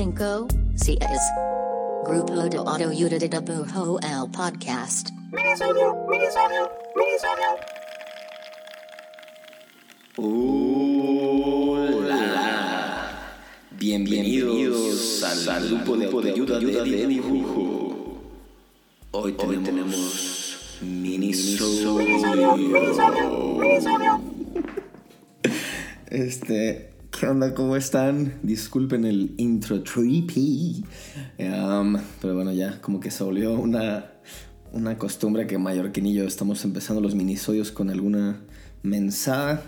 5 CS. Grupo de Autoayuda de el Podcast. Minisodio, minisodio, minisodio. Hola. Bienvenidos, al, grupo de Autoayuda de, de Dibujo. Hoy tenemos, Hoy tenemos minisodio. minisodio. Minisodio. Este, ¿qué onda? ¿Cómo están? Disculpen el intro trippy. Um, pero bueno, ya como que se volvió una, una costumbre que Mallorquín y yo estamos empezando los minisodios con alguna mensaje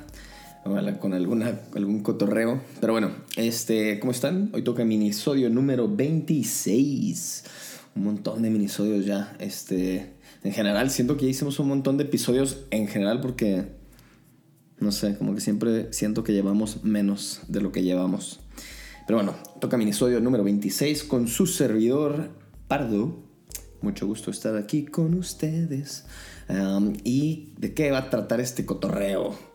o con alguna, algún cotorreo. Pero bueno, este, ¿cómo están? Hoy toca minisodio número 26. Un montón de minisodios ya. Este, en general, siento que ya hicimos un montón de episodios en general porque, no sé, como que siempre siento que llevamos menos de lo que llevamos. Pero bueno, toca minisodio número 26 con su servidor Pardo. Mucho gusto estar aquí con ustedes. ¿Y de qué va a tratar este cotorreo?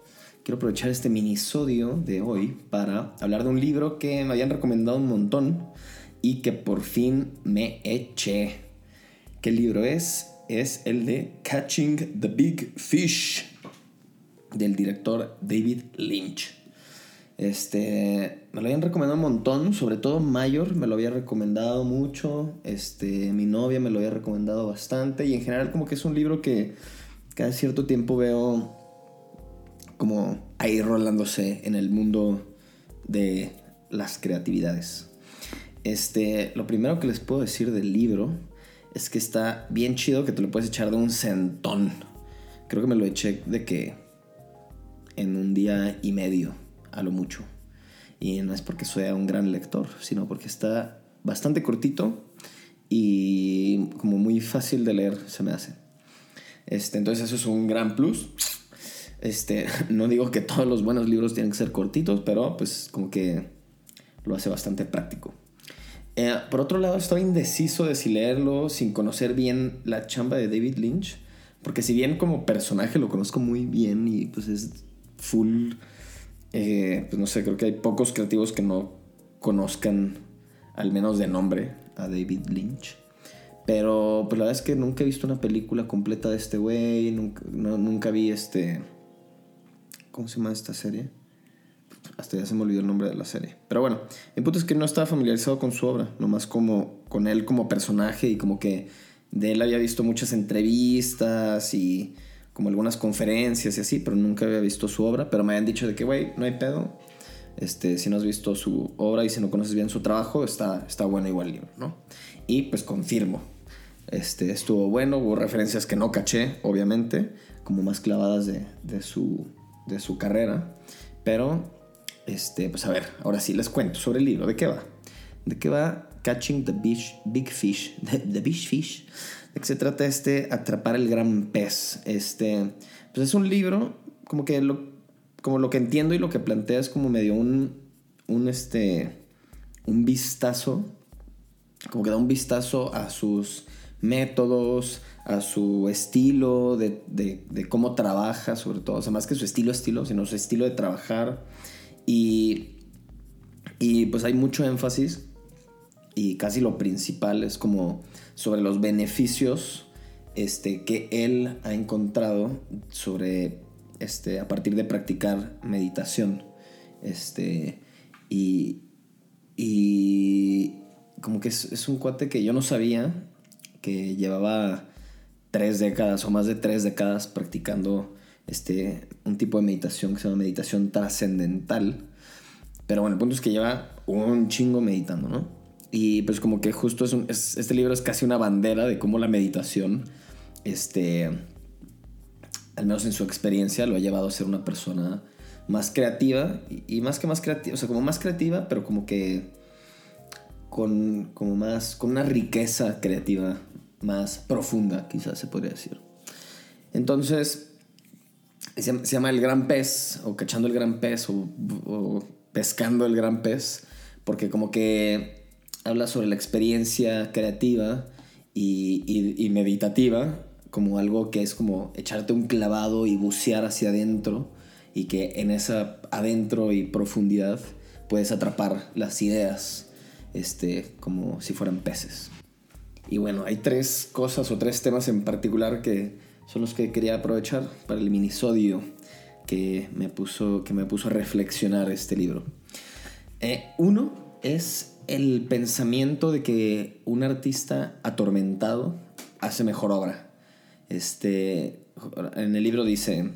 quiero aprovechar este minisodio de hoy para hablar de un libro que me habían recomendado un montón y que por fin me eché. ¿Qué libro es? Es el de Catching the Big Fish del director David Lynch. Este, me lo habían recomendado un montón, sobre todo Mayor me lo había recomendado mucho, este, mi novia me lo había recomendado bastante y en general como que es un libro que cada cierto tiempo veo como ahí rolándose en el mundo de las creatividades. Este, lo primero que les puedo decir del libro es que está bien chido que te lo puedes echar de un centón. Creo que me lo eché de que en un día y medio, a lo mucho. Y no es porque sea un gran lector, sino porque está bastante cortito y como muy fácil de leer, se me hace. Este, entonces eso es un gran plus. Este, no digo que todos los buenos libros tienen que ser cortitos, pero pues como que lo hace bastante práctico. Eh, por otro lado, estoy indeciso de si leerlo sin conocer bien la chamba de David Lynch, porque si bien como personaje lo conozco muy bien y pues es full, eh, pues no sé, creo que hay pocos creativos que no conozcan al menos de nombre a David Lynch. Pero pues la verdad es que nunca he visto una película completa de este güey, nunca, nunca vi este ¿Cómo se llama esta serie? Hasta ya se me olvidó el nombre de la serie. Pero bueno, el punto es que no estaba familiarizado con su obra, nomás como con él como personaje y como que de él había visto muchas entrevistas y como algunas conferencias y así, pero nunca había visto su obra. Pero me habían dicho de que, güey, no hay pedo. Este, si no has visto su obra y si no conoces bien su trabajo, está, está bueno igual el libro, ¿no? Y pues confirmo. Este, estuvo bueno, hubo referencias que no caché, obviamente, como más clavadas de, de su de su carrera. Pero, este, pues a ver, ahora sí les cuento sobre el libro. ¿De qué va? ¿De qué va Catching the Big Fish? The, Big Fish. ¿De se trata este Atrapar el Gran Pez? Este, pues es un libro como que lo, como lo que entiendo y lo que plantea es como medio un, un, este, un vistazo, como que da un vistazo a sus métodos, a su estilo de, cómo trabaja, sobre todo. O sea, más que su estilo, estilo, sino su estilo de trabajar. Y, y pues hay mucho énfasis y casi lo principal es como sobre los beneficios este, que él ha encontrado sobre, este, a partir de practicar meditación. Este, y, y como que es, es un cuate que yo no sabía que llevaba tres décadas o más de tres décadas practicando este, un tipo de meditación que se llama meditación trascendental. Pero bueno, el punto es que lleva un chingo meditando, ¿no? Y pues como que justo es, este libro es casi una bandera de cómo la meditación, este, al menos en su experiencia, lo ha llevado a ser una persona más creativa y, más que más creativa, o sea, como más creativa, pero como que con, como más, con una riqueza creativa más profunda, quizás se podría decir. Entonces, se llama El Gran Pez, o Cachando el Gran Pez, o, Pescando el Gran Pez, porque como que habla sobre la experiencia creativa y, meditativa, como algo que es como echarte un clavado y bucear hacia adentro y que en esa adentro y profundidad puedes atrapar las ideas este, como si fueran peces. Y bueno, hay tres cosas o tres temas en particular que son los que quería aprovechar para el minisodio que me puso, que me puso a reflexionar este libro. Eh, uno es el pensamiento de que un artista atormentado hace mejor obra. Este, en el libro dice,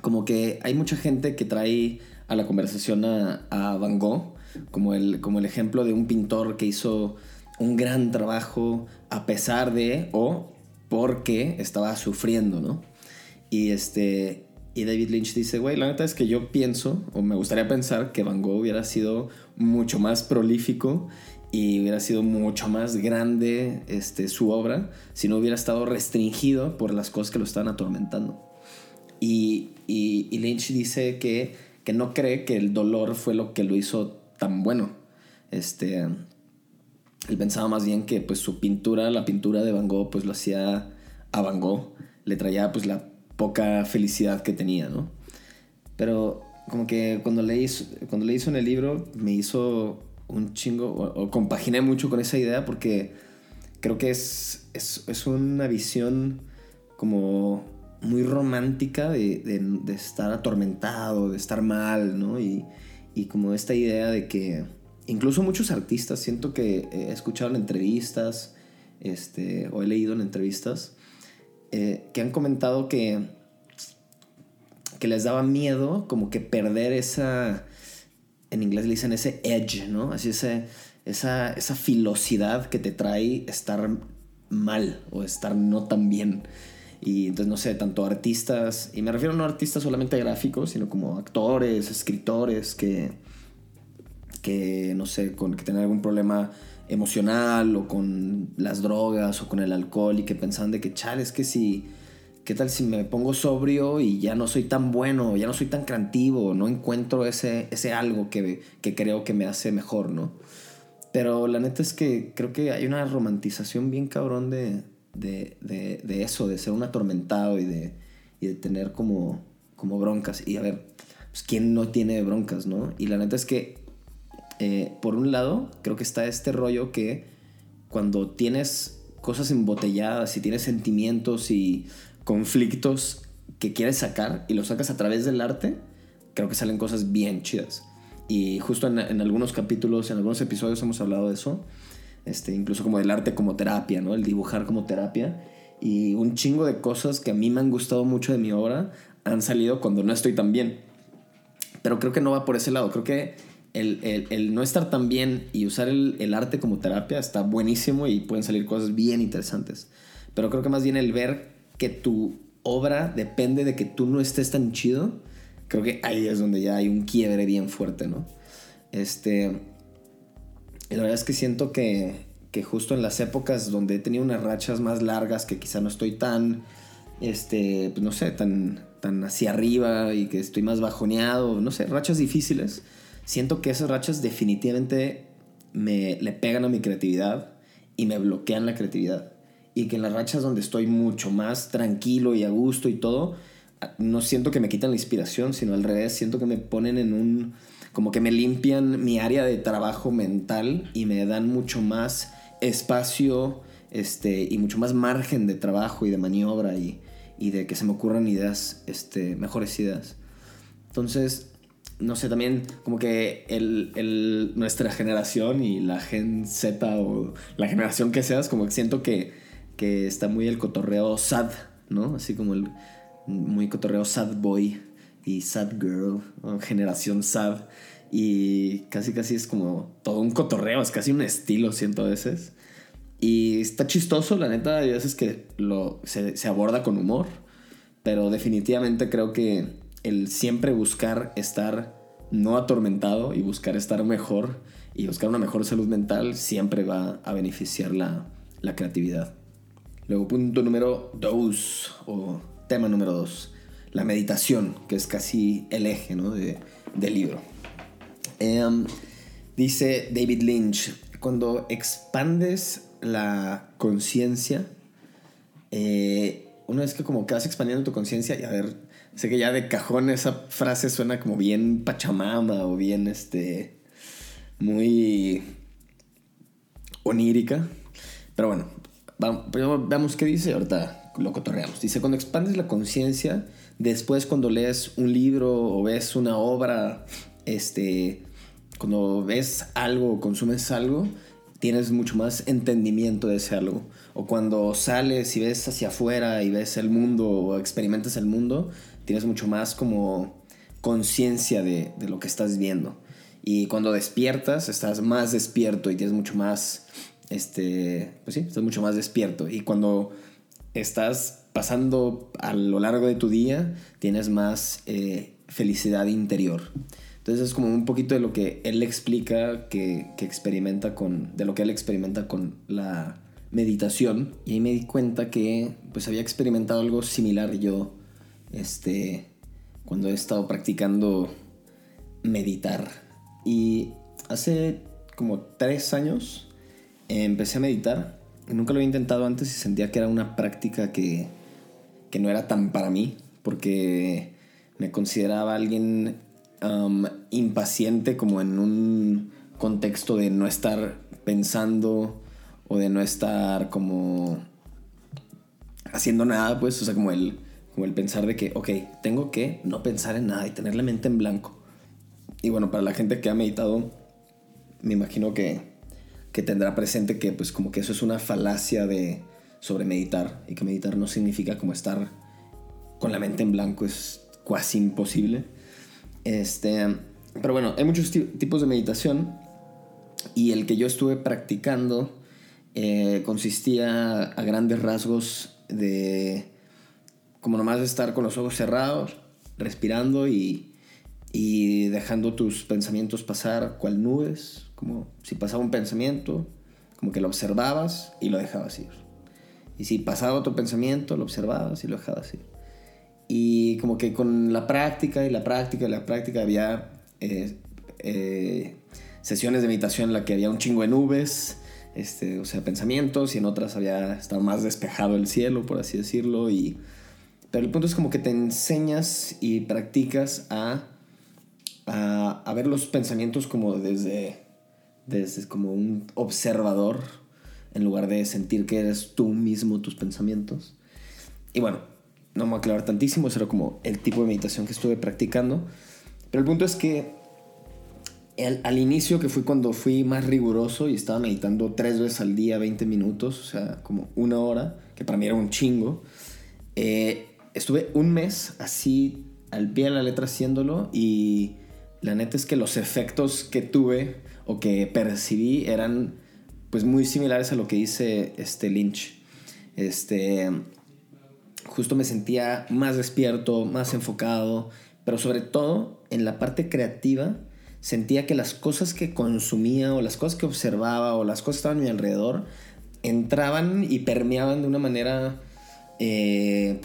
como que hay mucha gente que trae a la conversación a, a Van Gogh como el, como el ejemplo de un pintor que hizo un gran trabajo a pesar de o porque estaba sufriendo, ¿no? Y este y David Lynch dice, güey, la neta es que yo pienso, o me gustaría pensar, que Van Gogh hubiera sido mucho más prolífico y hubiera sido mucho más grande este, su obra si no hubiera estado restringido por las cosas que lo estaban atormentando. Y, Lynch dice que, que no cree que el dolor fue lo que lo hizo tan bueno. Este, él pensaba más bien que pues su pintura, la pintura de Van Gogh, pues lo hacía a Van Gogh, le traía pues la poca felicidad que tenía, ¿no? Pero como que cuando leí, cuando leí eso en el libro me hizo un chingo, o, compaginé mucho con esa idea porque creo que es, es, es una visión como muy romántica de, estar atormentado, de estar mal, ¿no? Y, y como esta idea de que incluso muchos artistas, siento que he escuchado en entrevistas, este, o he leído en entrevistas, eh, que han comentado que, que les daba miedo como que perder esa, en inglés le dicen ese edge, ¿no? Así ese, esa, esa filosidad que te trae estar mal o estar no tan bien. Y entonces, no sé, tanto artistas, y me refiero no artistas solamente gráficos, sino como actores, escritores que, que no sé, con que tienen algún problema emocional o con las drogas o con el alcohol y que pensaban de que, chale, es que si, ¿qué tal si me pongo sobrio y ya no soy tan bueno, ya no soy tan creativo, no encuentro ese, ese algo que, que creo que me hace mejor, ¿no? Pero la neta es que creo que hay una romantización bien cabrón de, de, de, de, eso, de ser un atormentado y de, y de tener como, como broncas. Y a ver, pues quién no tiene broncas, ¿no? Y la neta es que, eh, por un lado, creo que está este rollo que cuando tienes cosas embotelladas y tienes sentimientos y conflictos que quieres sacar y los sacas a través del arte, creo que salen cosas bien chidas. Y justo en, en algunos capítulos, en algunos episodios hemos hablado de eso este, incluso como del arte como terapia, ¿no? El dibujar como terapia. Y un chingo de cosas que a mí me han gustado mucho de mi obra han salido cuando no estoy tan bien. Pero creo que no va por ese lado. Creo que el, el, el no estar tan bien y usar el, el, arte como terapia está buenísimo y pueden salir cosas bien interesantes. Pero creo que más bien el ver que tu obra depende de que tú no estés tan chido, creo que ahí es donde ya hay un quiebre bien fuerte, ¿no? Este, la verdad es que siento que, que justo en las épocas donde he tenido unas rachas más largas, que quizá no estoy tan, este, pues no sé, tan, tan hacia arriba y que estoy más bajoneado, no sé, rachas difíciles, siento que esas rachas definitivamente me le pegan a mi creatividad y me bloquean la creatividad. Y que en las rachas donde estoy mucho más tranquilo y a gusto y todo, no siento que me quitan la inspiración, sino al revés, siento que me ponen en un como que me limpian mi área de trabajo mental y me dan mucho más espacio este, y mucho más margen de trabajo y de maniobra y, y de que se me ocurran ideas, este, mejores ideas. Entonces, no sé, también como que el, nuestra generación y la Gen Z o la generación que seas, como que siento que, que está muy el cotorreo sad, ¿no? Así como el muy cotorreo sad boy y Sad Girl, generación Sad. Y casi casi es como todo un cotorreo, es casi un estilo, siento a veces. Y está chistoso, la neta, hay veces que lo, se aborda con humor, pero definitivamente creo que el siempre buscar estar no atormentado y buscar estar mejor y buscar una mejor salud mental siempre va a beneficiar la, la creatividad. Luego punto número 2 o tema número 2 la meditación, que es casi el eje ¿no? de, del libro. Em, dice David Lynch, cuando expandes la conciencia, eh, una vez que como que vas expandiendo tu conciencia, y a ver, sé que ya de cajón esa frase suena como bien pachamama o bien este muy onírica. Pero bueno, vamos, veamos qué dice, ahorita lo cotorreamos. Dice, cuando expandes la conciencia, después cuando lees un libro o ves una obra, este, cuando ves algo o consumes algo, tienes mucho más entendimiento de ese algo. O cuando sales y ves hacia afuera y ves el mundo o experimentas el mundo, tienes mucho más como conciencia de, de, lo que estás viendo. Y cuando despiertas, estás más despierto y tienes mucho más, este, pues sí, estás mucho más despierto. Y cuando estás pasando a lo largo de tu día, tienes más eh, felicidad interior. Entonces es como un poquito de lo que él explica que, que, experimenta con, de lo que él experimenta con la meditación. Y ahí me di cuenta que pues había experimentado algo similar yo, este, cuando he estado practicando meditar. Y hace como tres años empecé a meditar. Nunca lo había intentado antes y sentía que era una práctica que, que no era tan para mí, porque me consideraba alguien um, impaciente como en un contexto de no estar pensando o de no estar como haciendo nada, pues, o sea, como el, como el pensar de que, ok, tengo que no pensar en nada y tener la mente en blanco. Y bueno, para la gente que ha meditado, me imagino que, que tendrá presente que pues como que eso es una falacia de sobre meditar y que meditar no significa como estar con la mente en blanco, es casi imposible. Este, pero bueno, hay muchos tipos de meditación y el que yo estuve practicando eh, consistía a grandes rasgos de como nomás estar con los ojos cerrados, respirando y, y dejando tus pensamientos pasar cual nubes, como si pasaba un pensamiento, como que lo observabas y lo dejabas ir. Y si pasaba otro pensamiento, lo observabas y lo dejabas ir. Y como que con la práctica y la práctica y la práctica había eh, eh, sesiones de meditación en la que había un chingo de nubes, este, o sea, pensamientos, y en otras había estado más despejado el cielo, por así decirlo. Y, pero el punto es como que te enseñas y practicas a, a, a ver los pensamientos como desde, desde como un observador, en lugar de sentir que eres tú mismo tus pensamientos. Y bueno, no me voy a aclarar tantísimo, eso era como el tipo de meditación que estuve practicando. Pero el punto es que al inicio, que fue cuando fui más riguroso y estaba meditando tres veces al día, 20 minutos, o sea, como una hora, que para mí era un chingo, eh, estuve un mes así al pie de la letra haciéndolo y la neta es que los efectos que tuve o que percibí eran pues muy similares a lo que dice este Lynch. Este, justo me sentía más despierto, más enfocado, pero sobre todo en la parte creativa sentía que las cosas que consumía o las cosas que observaba o las cosas que estaban a mi alrededor entraban y permeaban de una manera, eh,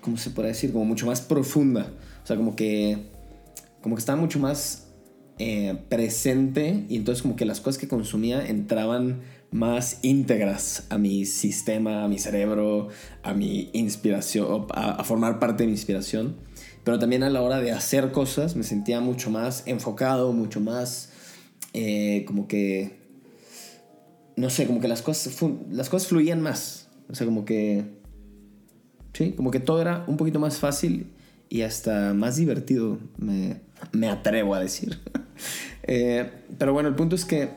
¿cómo se puede decir? Como mucho más profunda. O sea, como que, como que estaba mucho más eh, presente y entonces como que las cosas que consumía entraban más íntegras a mi sistema, a mi cerebro, a mi inspiración, a, formar parte de mi inspiración. Pero también a la hora de hacer cosas me sentía mucho más enfocado, mucho más eh, como que, no sé, como que las cosas, las cosas fluían más. O sea, como que, sí, como que todo era un poquito más fácil y hasta más divertido, me, me atrevo a decir. eh, pero bueno, el punto es que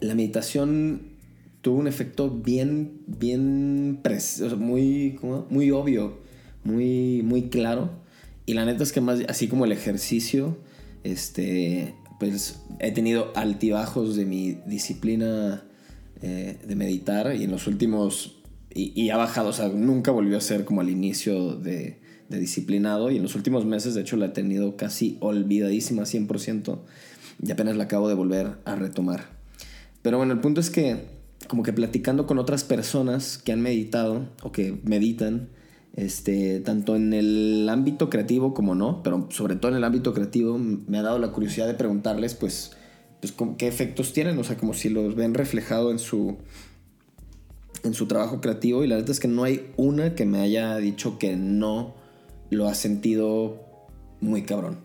la meditación tuvo un efecto bien, bien, muy, muy obvio, muy, muy claro. Y la neta es que más, así como el ejercicio, este, pues he tenido altibajos de mi disciplina eh, de meditar y en los últimos, y, ha bajado, o sea, nunca volvió a ser como al inicio de, de disciplinado y en los últimos meses de hecho la he tenido casi olvidadísima 100% y apenas la acabo de volver a retomar. Pero bueno, el punto es que como que platicando con otras personas que han meditado o que meditan, este, tanto en el ámbito creativo como no, pero sobre todo en el ámbito creativo, me ha dado la curiosidad de preguntarles, pues, pues qué efectos tienen, o sea, como si los ven reflejado en su, en su trabajo creativo. Y la verdad es que no hay una que me haya dicho que no lo has sentido muy cabrón.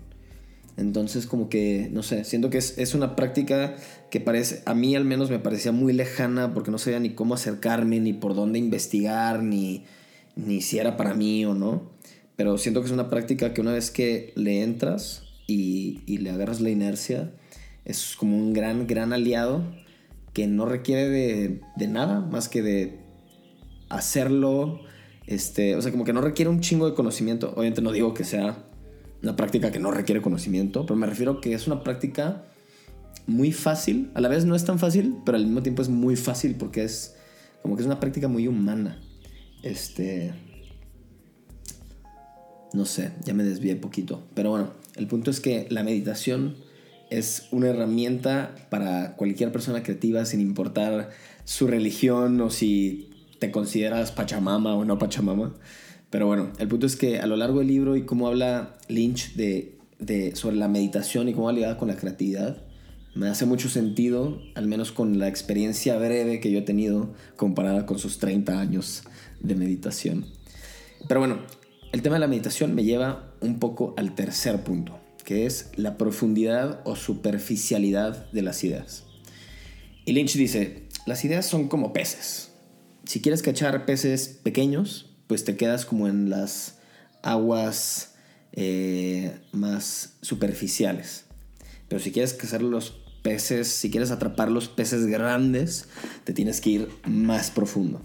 Entonces como que, no sé, siento que es, es, una práctica que parece, a mí al menos me parecía muy lejana porque no sabía ni cómo acercarme, ni por dónde investigar, ni, ni si era para mí o no. Pero siento que es una práctica que una vez que le entras y, y le agarras la inercia, es como un gran, gran aliado que no requiere de, de nada más que de hacerlo. Este, o sea, como que no requiere un chingo de conocimiento. Obviamente no digo que sea una práctica que no requiere conocimiento, pero me refiero que es una práctica muy fácil. A la vez no es tan fácil, pero al mismo tiempo es muy fácil porque es como que es una práctica muy humana. Este. No sé, ya me desvié poquito. Pero bueno, el punto es que la meditación es una herramienta para cualquier persona creativa sin importar su religión o si te consideras Pachamama o no Pachamama. Pero bueno, el punto es que a lo largo del libro y cómo habla Lynch de, de, sobre la meditación y cómo va ligada con la creatividad, me hace mucho sentido, al menos con la experiencia breve que yo he tenido comparada con sus 30 años de meditación. Pero bueno, el tema de la meditación me lleva un poco al tercer punto, que es la profundidad o superficialidad de las ideas. Y Lynch dice, las ideas son como peces. Si quieres cachar peces pequeños, pues te quedas como en las aguas eh, más superficiales. Pero si quieres cazar los peces, si quieres atrapar los peces grandes, te tienes que ir más profundo.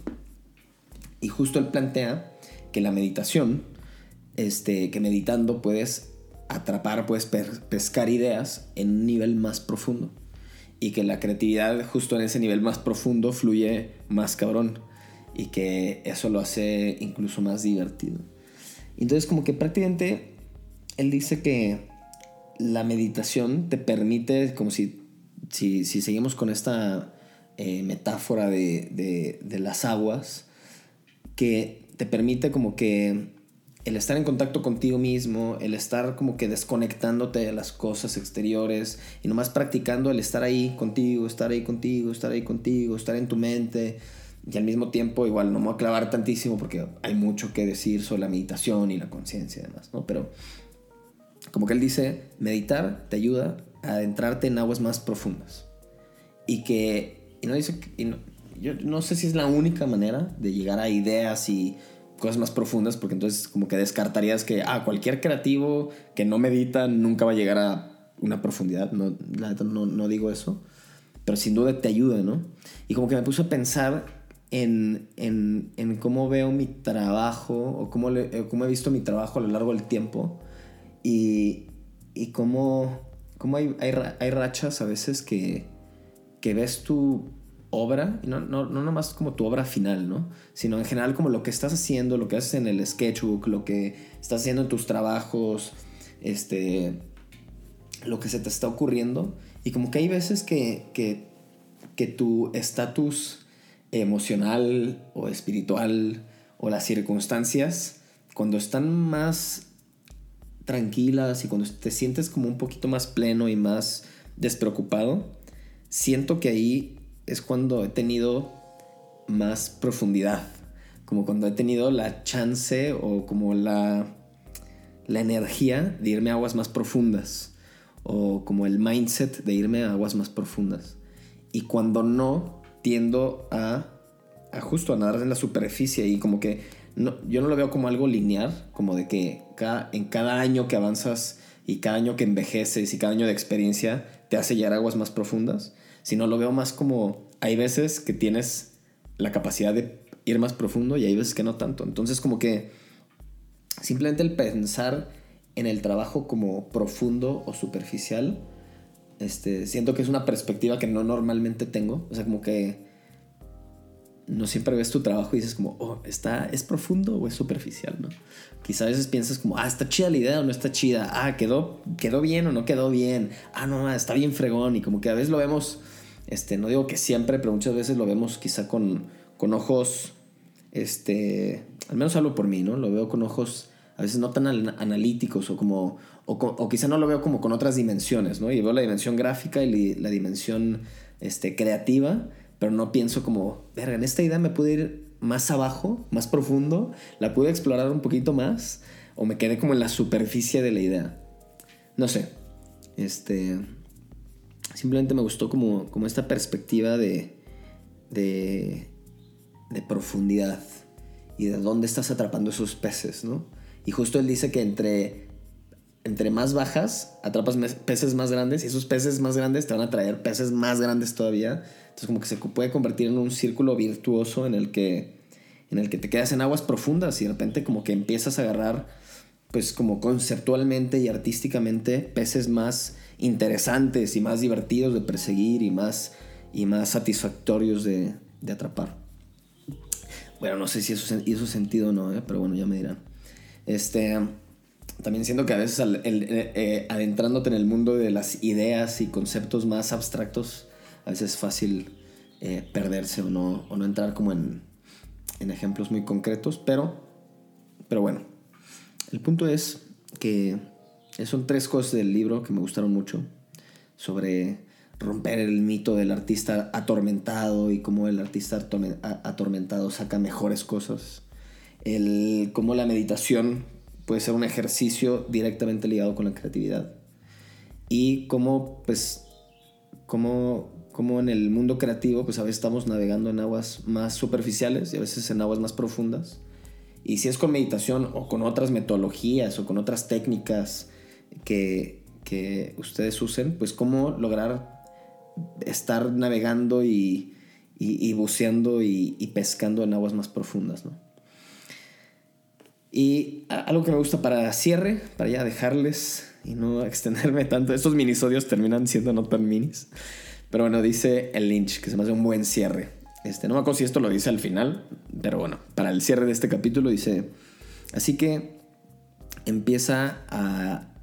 Y justo él plantea que la meditación, este, que meditando puedes atrapar, puedes pescar ideas en un nivel más profundo. Y que la creatividad justo en ese nivel más profundo fluye más cabrón y que eso lo hace incluso más divertido. Entonces como que prácticamente él dice que la meditación te permite, como si, si, seguimos con esta eh, metáfora de, de, las aguas, que te permite como que el estar en contacto contigo mismo, el estar como que desconectándote de las cosas exteriores y nomás practicando el estar ahí contigo, estar ahí contigo, estar ahí contigo, estar en tu mente, y al mismo tiempo, igual no me voy a clavar tantísimo porque hay mucho que decir sobre la meditación y la conciencia y demás, ¿no? Pero como que él dice, meditar te ayuda a adentrarte en aguas más profundas. Y que, y no dice, yo no sé si es la única manera de llegar a ideas y cosas más profundas, porque entonces como que descartarías que, ah, cualquier creativo que no medita nunca va a llegar a una profundidad. No, la no, no digo eso, pero sin duda te ayuda, ¿no? Y como que me puso a pensar en, en, en cómo veo mi trabajo o cómo, le, cómo, he visto mi trabajo a lo largo del tiempo y, y cómo, cómo hay, hay, hay, rachas a veces que, que ves tu obra, y no, no, no nomás como tu obra final, ¿no? Sino en general como lo que estás haciendo, lo que haces en el sketchbook, lo que estás haciendo en tus trabajos, este, lo que se te está ocurriendo. Y como que hay veces que, que, que tu estatus emocional o espiritual o las circunstancias, cuando están más tranquilas y cuando te sientes como un poquito más pleno y más despreocupado, siento que ahí es cuando he tenido más profundidad, como cuando he tenido la chance o como la, la energía de irme a aguas más profundas o como el mindset de irme a aguas más profundas. Y cuando no, tiendo a, a justo a nadar en la superficie y como que no, yo no lo veo como algo lineal, como de que cada, en cada año que avanzas y cada año que envejeces y cada año de experiencia te hace llegar a aguas más profundas, sino lo veo más como hay veces que tienes la capacidad de ir más profundo y hay veces que no tanto. Entonces como que simplemente el pensar en el trabajo como profundo o superficial, este, siento que es una perspectiva que no normalmente tengo. O sea, como que no siempre ves tu trabajo y dices como, oh, está, ¿es profundo o es superficial? ¿no? Quizá a veces piensas como, ah, está chida la idea o no está chida. Ah, quedó, quedó bien o no quedó bien. Ah, no, está bien fregón. Y como que a veces lo vemos, este, no digo que siempre, pero muchas veces lo vemos quizá con, con ojos, este, al menos hablo por mí, ¿no? Lo veo con ojos a veces no tan analíticos o como, o, quizá no lo veo como con otras dimensiones, ¿no? Y veo la dimensión gráfica y la dimensión este, creativa, pero no pienso como, verga, en esta idea me pude ir más abajo, más profundo, la pude explorar un poquito más, o me quedé como en la superficie de la idea. No sé. Este. Simplemente me gustó como, como esta perspectiva de, de, de profundidad y de dónde estás atrapando esos peces, ¿no? Y justo él dice que entre, entre más bajas, atrapas peces más grandes y esos peces más grandes te van a traer peces más grandes todavía. Entonces como que se puede convertir en un círculo virtuoso en el que, en el que te quedas en aguas profundas y de repente como que empiezas a agarrar pues como conceptualmente y artísticamente peces más interesantes y más divertidos de perseguir y más, y más satisfactorios de, de atrapar. Bueno, no sé si eso hizo sentido o no, ¿eh? pero bueno, ya me dirán. Este, también siento que a veces al- el- eh, eh, adentrándote en el mundo de las ideas y conceptos más abstractos, a veces es fácil eh, perderse o no, o no entrar como en, en ejemplos muy concretos, pero, pero bueno, el punto es que son tres cosas del libro que me gustaron mucho sobre romper el mito del artista atormentado y cómo el artista atormentado saca mejores cosas. El, cómo la meditación puede ser un ejercicio directamente ligado con la creatividad. Y cómo, pues, cómo, cómo en el mundo creativo, pues a veces estamos navegando en aguas más superficiales y a veces en aguas más profundas. Y si es con meditación o con otras metodologías o con otras técnicas que, que ustedes usen, pues cómo lograr estar navegando y, y- buceando y, pescando en aguas más profundas, ¿no? Y algo que me gusta para cierre, para ya dejarles y no extenderme tanto, estos minisodios terminan siendo no tan minis, pero bueno, dice el Lynch, que se me hace un buen cierre. Este, no me acuerdo si esto lo dice al final, pero bueno, para el cierre de este capítulo dice, así que empieza a,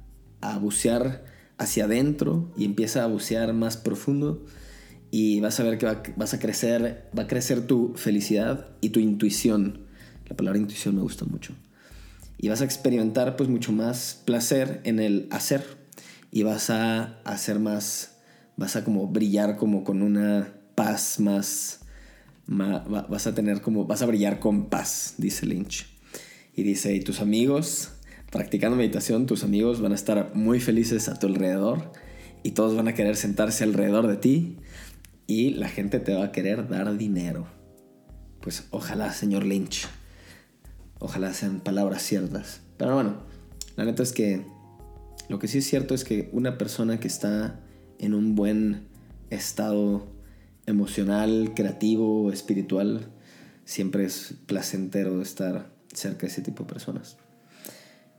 a bucear hacia adentro y empieza a bucear más profundo y vas a ver que va- vas a crecer, va a crecer tu felicidad y tu intuición. La palabra intuición me gusta mucho. Y vas a experimentar pues mucho más placer en el hacer y vas a hacer más, vas a como brillar como con una paz más, va- vas a tener como, vas a brillar con paz, dice Lynch. Y dice, y tus amigos, practicando meditación, tus amigos van a estar muy felices a tu alrededor y todos van a querer sentarse alrededor de ti y la gente te va a querer dar dinero. Pues ojalá, señor Lynch. Ojalá sean palabras ciertas. Pero bueno, la neta es que lo que sí es cierto es que una persona que está en un buen estado emocional, creativo, espiritual, siempre es placentero estar cerca de ese tipo de personas.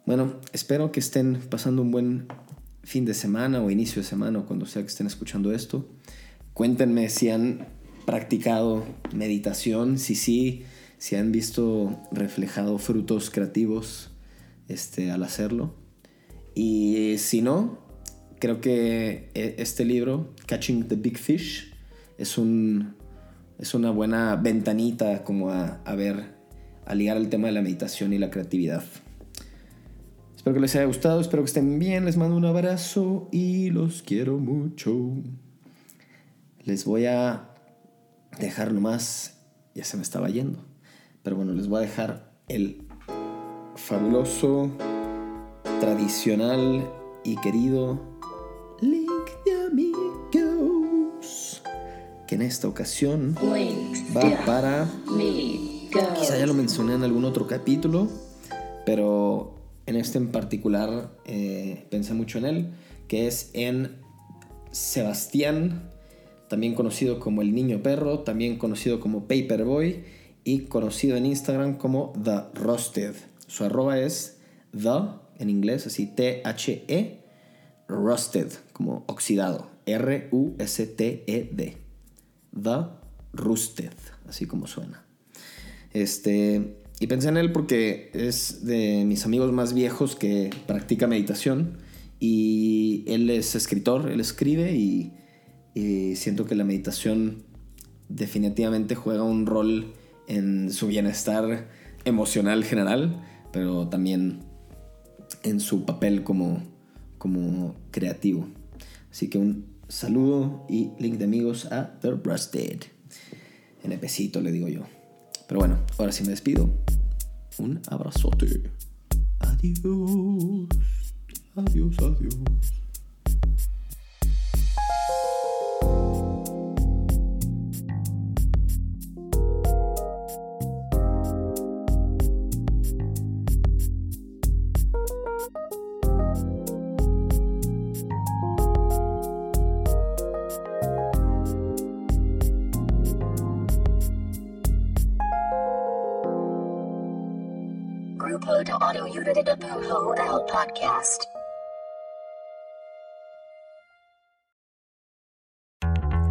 Bueno, espero que estén pasando un buen fin de semana o inicio de semana o cuando sea que estén escuchando esto. Cuéntenme si han practicado meditación, si sí, si han visto reflejado frutos creativos este, al hacerlo. Y si no, creo que e- este libro, Catching the Big Fish, es, un, es una buena ventanita como a, a ver, a ligar el tema de la meditación y la creatividad. Espero que les haya gustado, espero que estén bien, les mando un abrazo y los quiero mucho. Les voy a dejar nomás, ya se me estaba yendo, pero bueno, les voy a dejar el fabuloso, tradicional y querido link de amigos, que en esta ocasión va para... Quizá ya lo mencioné en algún otro capítulo, pero en este en particular eh, pensé mucho en él, que es en Sebastián, también conocido como el niño perro, también conocido como Paperboy y conocido en Instagram como The Roasted. Su arroba es The en inglés, así T-H-E, Roasted, como oxidado, R-U-S-T-E-D. The Roasted, así como suena. Este, y pensé en él porque es de mis amigos más viejos que practica meditación y él es escritor, él escribe y, y siento que la meditación definitivamente juega un rol en su bienestar emocional general, pero también en su papel como, como creativo. Así que un saludo y link de amigos a The Rusted. En epecito le digo yo. Pero bueno, ahora sí me despido. Un abrazote. Adiós. Adiós. Adiós,